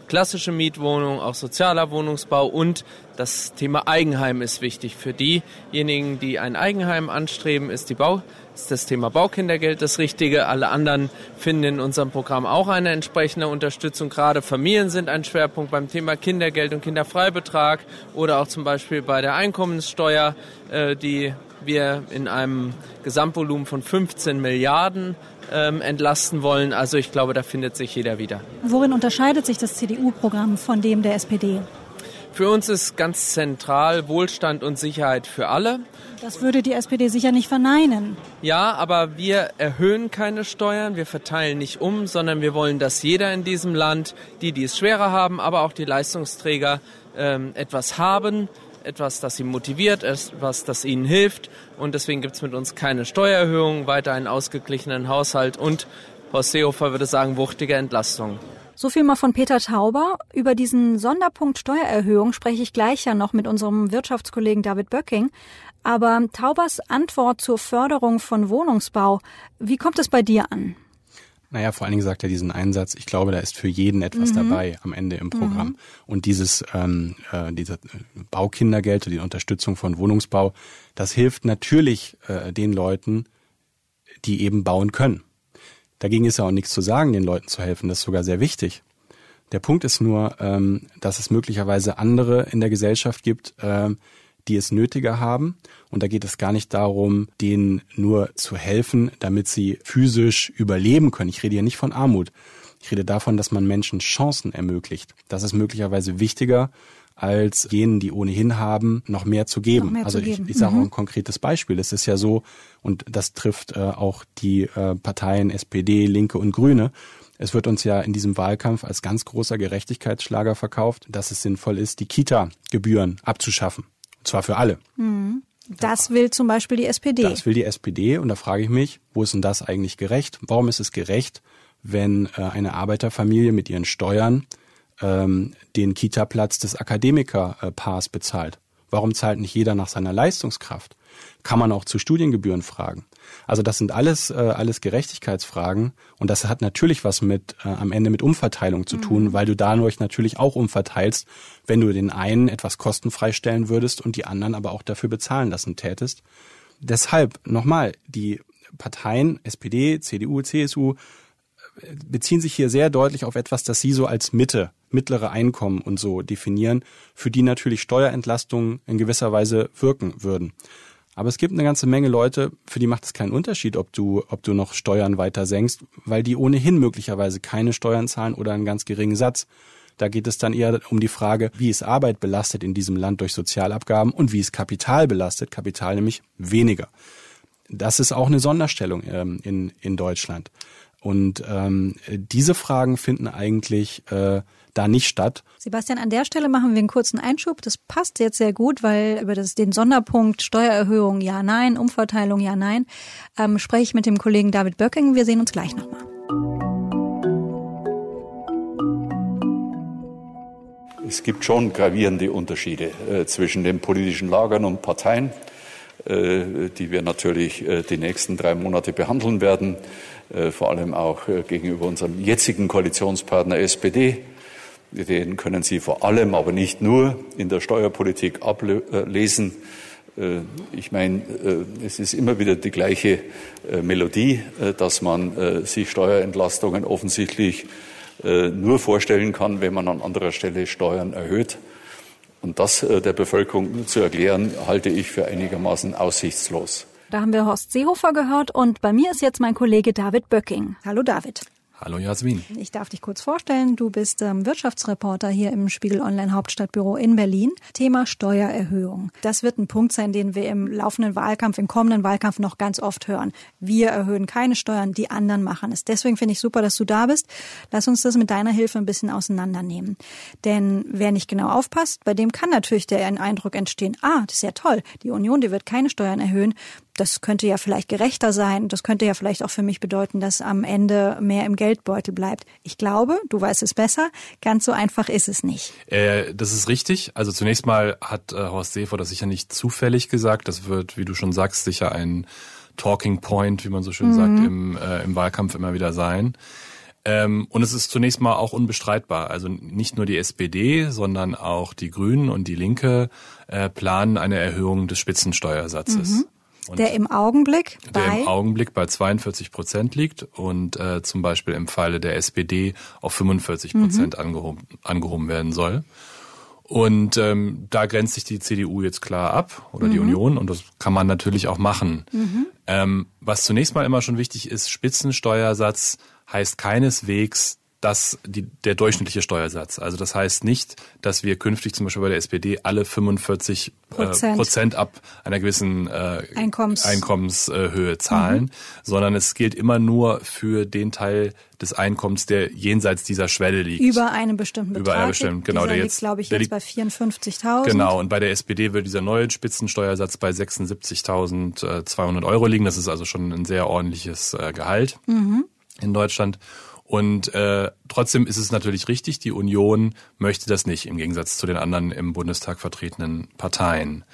[SPEAKER 9] klassische Mietwohnungen, auch sozialer Wohnungsbau und das Thema Eigenheim ist wichtig. Für diejenigen, die ein Eigenheim anstreben, ist die Bau ist das Thema Baukindergeld das Richtige. Alle anderen finden in unserem Programm auch eine entsprechende Unterstützung. Gerade Familien sind ein Schwerpunkt beim Thema Kindergeld und Kinderfreibetrag oder auch zum Beispiel bei der Einkommenssteuer, äh, die wir in einem Gesamtvolumen von 15 Milliarden ähm, entlasten wollen. Also ich glaube, da findet sich jeder wieder.
[SPEAKER 8] Worin unterscheidet sich das CDU-Programm von dem der SPD?
[SPEAKER 9] Für uns ist ganz zentral Wohlstand und Sicherheit für alle.
[SPEAKER 8] Das würde die SPD sicher nicht verneinen.
[SPEAKER 9] Ja, aber wir erhöhen keine Steuern, wir verteilen nicht um, sondern wir wollen, dass jeder in diesem Land, die, die es schwerer haben, aber auch die Leistungsträger ähm, etwas haben, etwas, das sie motiviert, etwas, das ihnen hilft. Und deswegen gibt es mit uns keine Steuererhöhung, weiter einen ausgeglichenen Haushalt und Horst Seehofer würde sagen, wuchtige Entlastung.
[SPEAKER 1] So viel mal von Peter Tauber. Über diesen Sonderpunkt Steuererhöhung spreche ich gleich ja noch mit unserem Wirtschaftskollegen David Böcking. Aber Taubers Antwort zur Förderung von Wohnungsbau, wie kommt es bei dir an?
[SPEAKER 4] Naja, vor allen Dingen sagt er diesen Einsatz, ich glaube, da ist für jeden etwas mhm. dabei am Ende im Programm. Mhm. Und dieses ähm, äh, diese Baukindergeld, die Unterstützung von Wohnungsbau, das hilft natürlich äh, den Leuten, die eben bauen können. Dagegen ist ja auch nichts zu sagen, den Leuten zu helfen. Das ist sogar sehr wichtig. Der Punkt ist nur, ähm, dass es möglicherweise andere in der Gesellschaft gibt, ähm, die es nötiger haben. Und da geht es gar nicht darum, denen nur zu helfen, damit sie physisch überleben können. Ich rede hier nicht von Armut. Ich rede davon, dass man Menschen Chancen ermöglicht. Das ist möglicherweise wichtiger, als jenen, die ohnehin haben, noch mehr zu geben.
[SPEAKER 1] Mehr
[SPEAKER 4] also
[SPEAKER 1] zu geben.
[SPEAKER 4] ich, ich sage mhm. auch ein konkretes Beispiel. Es ist ja so, und das trifft äh, auch die äh, Parteien SPD, Linke und Grüne. Es wird uns ja in diesem Wahlkampf als ganz großer Gerechtigkeitsschlager verkauft, dass es sinnvoll ist, die Kita-Gebühren abzuschaffen. Und zwar für alle.
[SPEAKER 1] Mhm. Das will zum Beispiel die SPD.
[SPEAKER 4] Das will die SPD. Und da frage ich mich, wo ist denn das eigentlich gerecht? Warum ist es gerecht, wenn äh, eine Arbeiterfamilie mit ihren Steuern ähm, den Kita-Platz des Akademikerpaars bezahlt? Warum zahlt nicht jeder nach seiner Leistungskraft? Kann man auch zu Studiengebühren fragen. Also das sind alles, äh, alles Gerechtigkeitsfragen und das hat natürlich was mit äh, am Ende mit Umverteilung zu tun, mhm. weil du dadurch natürlich auch umverteilst, wenn du den einen etwas kostenfrei stellen würdest und die anderen aber auch dafür bezahlen lassen tätest. Deshalb nochmal, die Parteien SPD, CDU, CSU beziehen sich hier sehr deutlich auf etwas, das sie so als Mitte, mittlere Einkommen und so definieren, für die natürlich Steuerentlastungen in gewisser Weise wirken würden. Aber es gibt eine ganze Menge Leute, für die macht es keinen Unterschied, ob du, ob du noch Steuern weiter senkst, weil die ohnehin möglicherweise keine Steuern zahlen oder einen ganz geringen Satz. Da geht es dann eher um die Frage, wie ist Arbeit belastet in diesem Land durch Sozialabgaben und wie ist Kapital belastet, Kapital nämlich weniger. Das ist auch eine Sonderstellung ähm, in, in Deutschland. Und ähm, diese Fragen finden eigentlich äh, da nicht statt.
[SPEAKER 1] Sebastian, an der Stelle machen wir einen kurzen Einschub. Das passt jetzt sehr gut, weil über das, den Sonderpunkt Steuererhöhung ja, nein, Umverteilung ja, nein, ähm, spreche ich mit dem Kollegen David Böcking. Wir sehen uns gleich nochmal.
[SPEAKER 3] Es gibt schon gravierende Unterschiede äh, zwischen den politischen Lagern und Parteien, die wir natürlich äh, die nächsten drei Monate behandeln werden, äh, vor allem auch äh, gegenüber unserem jetzigen Koalitionspartner SPD. Den können Sie vor allem, aber nicht nur in der Steuerpolitik ablesen. Äh, ich meine, es ist immer wieder die gleiche Melodie, dass man sich Steuerentlastungen offensichtlich äh, nur vorstellen kann, wenn man an anderer Stelle Steuern erhöht. Und das äh, der Bevölkerung zu erklären, halte ich für einigermaßen aussichtslos.
[SPEAKER 1] Da haben wir Horst Seehofer gehört und bei mir ist jetzt mein Kollege David Böcking. Hallo David.
[SPEAKER 4] Hallo Jasmin.
[SPEAKER 1] Ich darf dich kurz vorstellen. Du bist ähm, Wirtschaftsreporter hier im Spiegel Online Hauptstadtbüro in Berlin. Thema Steuererhöhung. Das wird ein Punkt sein, den wir im laufenden Wahlkampf, im kommenden Wahlkampf noch ganz oft hören. Wir erhöhen keine Steuern, die anderen machen es. Deswegen finde ich super, dass du da bist. Lass uns das mit deiner Hilfe ein bisschen auseinandernehmen. Denn wer nicht genau aufpasst, bei dem kann natürlich der Eindruck entstehen, ah, das ist ja toll. Die Union, die wird keine Steuern erhöhen das könnte ja vielleicht gerechter sein. Das könnte ja vielleicht auch für mich bedeuten, dass am Ende mehr im Geldbeutel bleibt. Ich glaube, du weißt es besser. Ganz so einfach ist es nicht.
[SPEAKER 10] Äh, das ist richtig. Also zunächst mal hat äh, Horst Seehofer das sicher nicht zufällig gesagt. Das wird, wie du schon sagst, sicher ein Talking Point, wie man so schön mhm. sagt, im, äh, im Wahlkampf immer wieder sein. Ähm, und es ist zunächst mal auch unbestreitbar. Also nicht nur die SPD, sondern auch die Grünen und die Linke äh, planen eine Erhöhung des Spitzensteuersatzes. Mhm.
[SPEAKER 1] Und der im Augenblick
[SPEAKER 10] bei? Der im Augenblick bei 42 Prozent liegt und äh, zum Beispiel im Falle der SPD auf 45 Prozent mhm. angehoben, angehoben werden soll. Und ähm, da grenzt sich die CDU jetzt klar ab oder mhm. die Union und das kann man natürlich auch machen. Mhm. Ähm, was zunächst mal immer schon wichtig ist, Spitzensteuersatz heißt keineswegs, das die, der durchschnittliche Steuersatz. Also das heißt nicht, dass wir künftig zum Beispiel bei der SPD alle 45 Prozent, äh, Prozent ab einer gewissen äh, Einkommens. Einkommenshöhe zahlen, mhm. sondern es gilt immer nur für den Teil des Einkommens, der jenseits dieser Schwelle liegt.
[SPEAKER 1] Über einen bestimmten Betrag.
[SPEAKER 10] Über einen bestimmten, genau.
[SPEAKER 1] Der, der liegt, glaube ich, jetzt bei 54.000.
[SPEAKER 10] Genau, und bei der SPD wird dieser neue Spitzensteuersatz bei 76.200 Euro liegen. Das ist also schon ein sehr ordentliches äh, Gehalt mhm. in Deutschland. Und äh, trotzdem ist es natürlich richtig, die Union möchte das nicht, im Gegensatz zu den anderen im Bundestag vertretenen Parteien.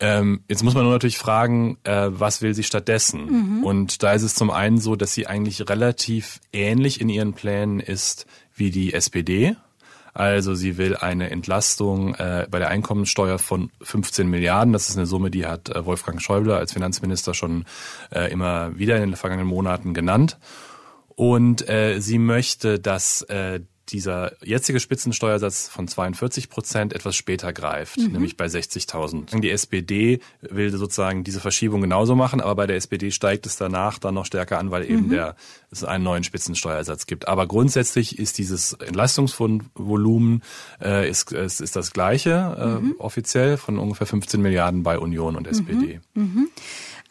[SPEAKER 10] Ähm, jetzt muss man nur natürlich fragen, äh, was will sie stattdessen? Mhm. Und da ist es zum einen so, dass sie eigentlich relativ ähnlich in ihren Plänen ist wie die SPD. Also sie will eine Entlastung äh, bei der Einkommensteuer von 15 Milliarden. Das ist eine Summe, die hat äh, Wolfgang Schäuble als Finanzminister schon äh, immer wieder in den vergangenen Monaten genannt. Und äh, sie möchte, dass äh, dieser jetzige Spitzensteuersatz von 42 Prozent etwas später greift, mhm. nämlich bei 60.000. Die SPD will sozusagen diese Verschiebung genauso machen, aber bei der SPD steigt es danach dann noch stärker an, weil eben mhm. der es einen neuen Spitzensteuersatz gibt. Aber grundsätzlich ist dieses Entlastungsvolumen äh, ist, ist, ist das gleiche äh, mhm. offiziell von ungefähr 15 Milliarden bei Union und SPD.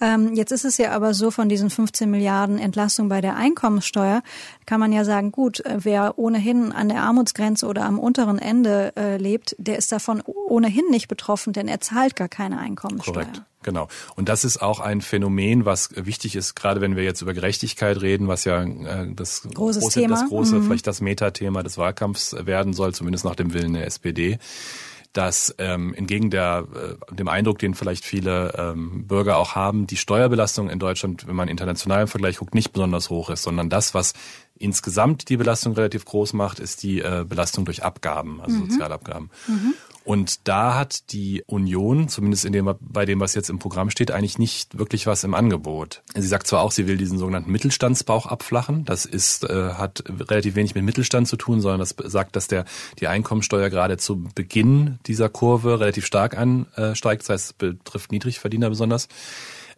[SPEAKER 1] Ähm, jetzt ist es ja aber so, von diesen 15 Milliarden Entlastung bei der Einkommenssteuer kann man ja sagen, gut, äh, wer ohnehin an der Armutsgrenze oder am unteren Ende äh, lebt, der ist davon ohnehin nicht betroffen, denn er zahlt gar keine Einkommenssteuer.
[SPEAKER 10] Korrekt. Genau. Und das ist auch ein Phänomen, was wichtig ist, gerade wenn wir jetzt über Gerechtigkeit reden, was ja äh, das
[SPEAKER 1] Großes große, Thema.
[SPEAKER 10] das große, mhm. vielleicht das Metathema des Wahlkampfs werden soll, zumindest nach dem Willen der SPD dass ähm, entgegen der, äh, dem Eindruck, den vielleicht viele ähm, Bürger auch haben, die Steuerbelastung in Deutschland, wenn man international im Vergleich guckt, nicht besonders hoch ist, sondern das, was insgesamt die Belastung relativ groß macht, ist die äh, Belastung durch Abgaben, also mhm. Sozialabgaben. Mhm. Und da hat die Union, zumindest in dem, bei dem, was jetzt im Programm steht, eigentlich nicht wirklich was im Angebot. Sie sagt zwar auch, sie will diesen sogenannten Mittelstandsbauch abflachen. Das ist, äh, hat relativ wenig mit Mittelstand zu tun, sondern das sagt, dass der, die Einkommensteuer gerade zu Beginn dieser Kurve relativ stark ansteigt. Das heißt, es betrifft Niedrigverdiener besonders.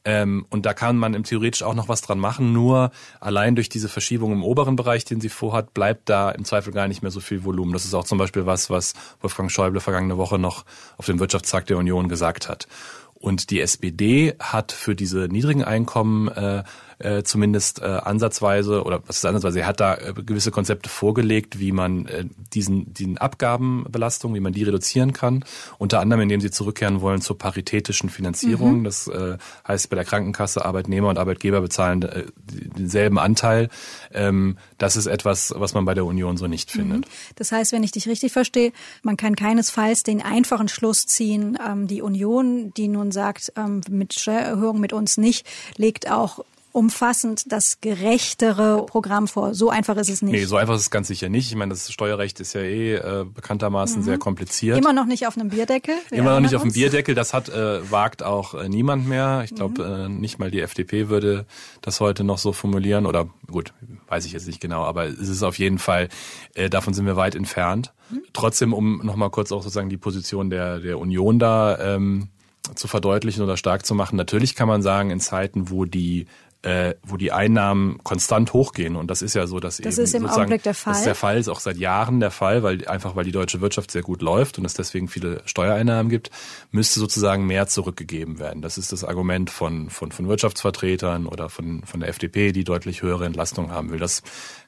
[SPEAKER 10] Ähm, und da kann man im theoretisch auch noch was dran machen. Nur allein durch diese Verschiebung im oberen Bereich, den sie vorhat, bleibt da im Zweifel gar nicht mehr so viel Volumen. Das ist auch zum Beispiel was, was Wolfgang Schäuble vergangene Woche noch auf dem Wirtschaftstag der Union gesagt hat. Und die SPD hat für diese niedrigen Einkommen äh, äh, zumindest äh, ansatzweise oder was ist ansatzweise, er hat da äh, gewisse Konzepte vorgelegt, wie man äh, diesen, diesen Abgabenbelastung, wie man die reduzieren kann. Unter anderem, indem sie zurückkehren wollen zur paritätischen Finanzierung. Mhm. Das äh, heißt, bei der Krankenkasse Arbeitnehmer und Arbeitgeber bezahlen äh, denselben Anteil. Ähm, das ist etwas, was man bei der Union so nicht findet. Mhm.
[SPEAKER 1] Das heißt, wenn ich dich richtig verstehe, man kann keinesfalls den einfachen Schluss ziehen, ähm, die Union, die nun sagt, ähm, mit Steuererhöhung mit uns nicht, legt auch umfassend das gerechtere Programm vor. So einfach ist es nicht.
[SPEAKER 10] Nee, so einfach ist es ganz sicher nicht. Ich meine, das Steuerrecht ist ja eh äh, bekanntermaßen mhm. sehr kompliziert.
[SPEAKER 1] Immer noch nicht auf einem Bierdeckel.
[SPEAKER 10] Immer noch nicht auf einem Bierdeckel. Das hat äh, wagt auch äh, niemand mehr. Ich glaube, mhm. äh, nicht mal die FDP würde das heute noch so formulieren. Oder gut, weiß ich jetzt nicht genau, aber es ist auf jeden Fall, äh, davon sind wir weit entfernt. Mhm. Trotzdem, um nochmal kurz auch sozusagen die Position der, der Union da ähm, zu verdeutlichen oder stark zu machen. Natürlich kann man sagen, in Zeiten, wo die äh, wo die Einnahmen konstant hochgehen. Und das ist ja so, dass
[SPEAKER 1] das
[SPEAKER 10] eben
[SPEAKER 1] ist im Augenblick der Fall.
[SPEAKER 10] Das ist der Fall, ist auch seit Jahren der Fall, weil einfach weil die deutsche Wirtschaft sehr gut läuft und es deswegen viele Steuereinnahmen gibt, müsste sozusagen mehr zurückgegeben werden. Das ist das Argument von, von, von Wirtschaftsvertretern oder von, von der FDP, die deutlich höhere Entlastung haben will. Das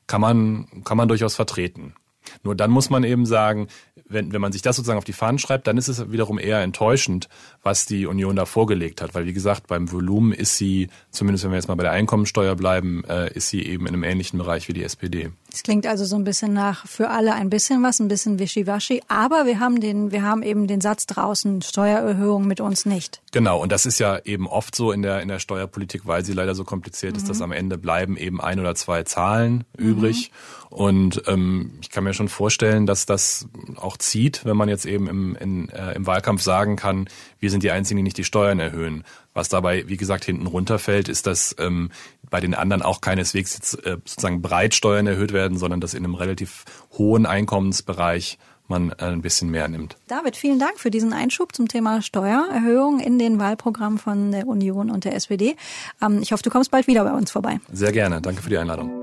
[SPEAKER 10] kann man, kann man durchaus vertreten. Nur dann muss man eben sagen, wenn, wenn man sich das sozusagen auf die Fahnen schreibt, dann ist es wiederum eher enttäuschend, was die Union da vorgelegt hat. Weil wie gesagt, beim Volumen ist sie, zumindest wenn wir jetzt mal bei der Einkommensteuer bleiben, äh, ist sie eben in einem ähnlichen Bereich wie die SPD.
[SPEAKER 1] Es klingt also so ein bisschen nach für alle ein bisschen was, ein bisschen wischiwaschi. Aber wir haben den, wir haben eben den Satz draußen, Steuererhöhung mit uns nicht.
[SPEAKER 10] Genau. Und das ist ja eben oft so in der, in der Steuerpolitik, weil sie leider so kompliziert mhm. ist, dass am Ende bleiben eben ein oder zwei Zahlen mhm. übrig. Und ähm, ich kann mir schon vorstellen, dass das auch zieht, wenn man jetzt eben im, in, äh, im Wahlkampf sagen kann, wir sind die Einzigen, die nicht die Steuern erhöhen. Was dabei, wie gesagt, hinten runterfällt, ist, dass ähm, bei den anderen auch keineswegs jetzt äh, sozusagen breit Steuern erhöht werden, sondern dass in einem relativ hohen Einkommensbereich man äh, ein bisschen mehr nimmt.
[SPEAKER 1] David, vielen Dank für diesen Einschub zum Thema Steuererhöhung in den Wahlprogrammen von der Union und der SPD. Ähm, ich hoffe, du kommst bald wieder bei uns vorbei.
[SPEAKER 10] Sehr gerne. Danke für die Einladung.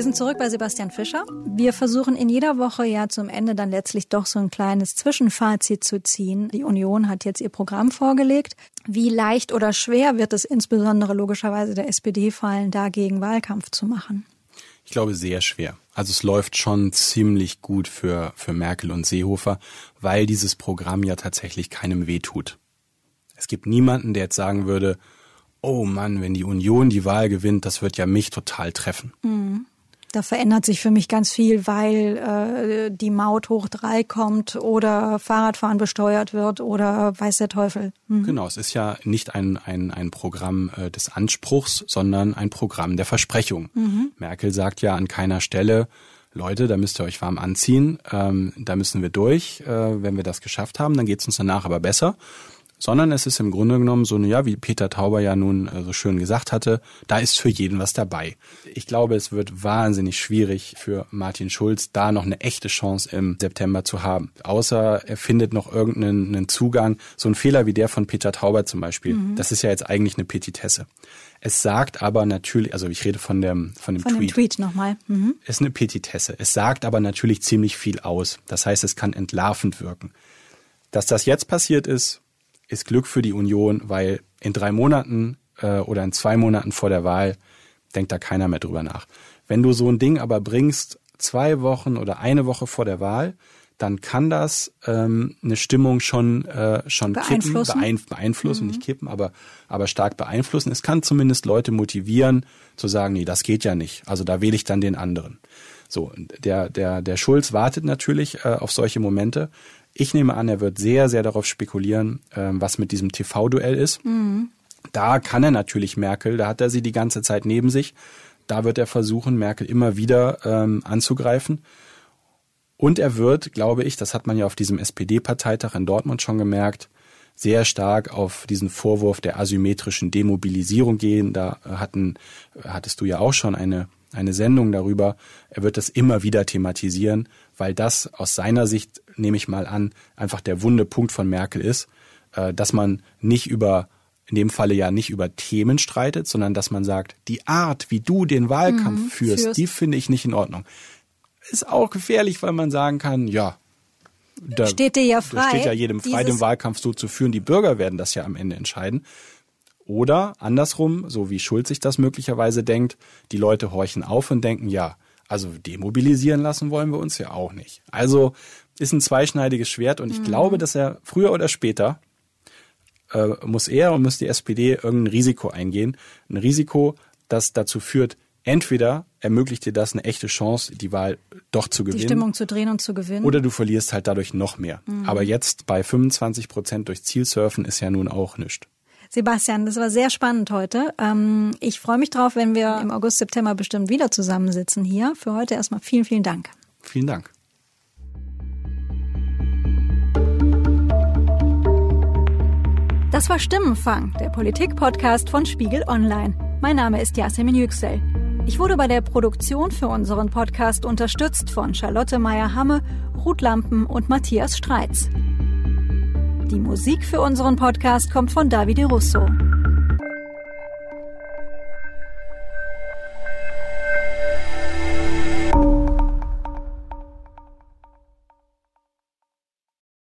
[SPEAKER 1] Wir sind zurück bei Sebastian Fischer. Wir versuchen in jeder Woche ja zum Ende dann letztlich doch so ein kleines Zwischenfazit zu ziehen. Die Union hat jetzt ihr Programm vorgelegt. Wie leicht oder schwer wird es insbesondere logischerweise der SPD fallen, dagegen Wahlkampf zu machen?
[SPEAKER 4] Ich glaube sehr schwer. Also es läuft schon ziemlich gut für, für Merkel und Seehofer, weil dieses Programm ja tatsächlich keinem wehtut. Es gibt niemanden, der jetzt sagen würde, oh Mann, wenn die Union die Wahl gewinnt, das wird ja mich total treffen. Mhm.
[SPEAKER 1] Da verändert sich für mich ganz viel, weil äh, die Maut hoch drei kommt oder Fahrradfahren besteuert wird oder weiß der Teufel.
[SPEAKER 4] Mhm. Genau, es ist ja nicht ein, ein, ein Programm äh, des Anspruchs, sondern ein Programm der Versprechung. Mhm. Merkel sagt ja an keiner Stelle, Leute, da müsst ihr euch warm anziehen, ähm, da müssen wir durch. Äh, wenn wir das geschafft haben, dann geht's uns danach aber besser sondern es ist im Grunde genommen so, ja, wie Peter Tauber ja nun äh, so schön gesagt hatte, da ist für jeden was dabei. Ich glaube, es wird wahnsinnig schwierig für Martin Schulz, da noch eine echte Chance im September zu haben. Außer er findet noch irgendeinen Zugang. So ein Fehler wie der von Peter Tauber zum Beispiel, mhm. das ist ja jetzt eigentlich eine Petitesse. Es sagt aber natürlich, also ich rede von dem, von dem
[SPEAKER 1] von
[SPEAKER 4] Tweet.
[SPEAKER 1] Dem Tweet nochmal. Mhm.
[SPEAKER 4] Es ist eine Petitesse. Es sagt aber natürlich ziemlich viel aus. Das heißt, es kann entlarvend wirken. Dass das jetzt passiert ist, ist Glück für die Union, weil in drei Monaten äh, oder in zwei Monaten vor der Wahl denkt da keiner mehr drüber nach. Wenn du so ein Ding aber bringst, zwei Wochen oder eine Woche vor der Wahl, dann kann das ähm, eine Stimmung schon äh, schon
[SPEAKER 1] beeinflussen,
[SPEAKER 4] kippen, beeinf beeinflussen, mhm. nicht kippen, aber aber stark beeinflussen. Es kann zumindest Leute motivieren zu sagen, nee, das geht ja nicht. Also da wähle ich dann den anderen. So, der der der Schulz wartet natürlich äh, auf solche Momente. Ich nehme an, er wird sehr, sehr darauf spekulieren, ähm, was mit diesem TV-Duell ist. Mhm. Da kann er natürlich Merkel, da hat er sie die ganze Zeit neben sich. Da wird er versuchen, Merkel immer wieder ähm, anzugreifen. Und er wird, glaube ich, das hat man ja auf diesem SPD-Parteitag in Dortmund schon gemerkt, sehr stark auf diesen Vorwurf der asymmetrischen Demobilisierung gehen. Da hatten, hattest du ja auch schon eine, eine Sendung darüber. Er wird das immer wieder thematisieren, weil das aus seiner Sicht nehme ich mal an, einfach der wunde Punkt von Merkel ist, äh, dass man nicht über in dem Falle ja nicht über Themen streitet, sondern dass man sagt, die Art, wie du den Wahlkampf mhm, führst, führst, die finde ich nicht in Ordnung. Ist auch gefährlich, weil man sagen kann, ja,
[SPEAKER 1] da steht dir ja frei.
[SPEAKER 4] steht ja jedem frei, den Wahlkampf so zu führen. Die Bürger werden das ja am Ende entscheiden. Oder andersrum, so wie Schulz sich das möglicherweise denkt, die Leute horchen auf und denken, ja, also demobilisieren lassen wollen wir uns ja auch nicht. Also ist ein zweischneidiges Schwert und ich mhm. glaube, dass er früher oder später äh, muss er und muss die SPD irgendein Risiko eingehen. Ein Risiko, das dazu führt, entweder ermöglicht dir das eine echte Chance, die Wahl doch zu gewinnen. Die
[SPEAKER 1] Stimmung zu drehen und zu gewinnen.
[SPEAKER 4] Oder du verlierst halt dadurch noch mehr. Mhm. Aber jetzt bei 25 Prozent durch Zielsurfen ist ja nun auch nichts.
[SPEAKER 1] Sebastian, das war sehr spannend heute. Ähm, ich freue mich drauf, wenn wir im August, September bestimmt wieder zusammensitzen hier. Für heute erstmal vielen, vielen Dank.
[SPEAKER 4] Vielen Dank.
[SPEAKER 1] Das war Stimmenfang, der Politik-Podcast von Spiegel Online. Mein Name ist Yasemin Yüksel. Ich wurde bei der Produktion für unseren Podcast unterstützt von Charlotte Meyer-Hamme, Ruth Lampen und Matthias Streitz. Die Musik für unseren Podcast kommt von Davide Russo.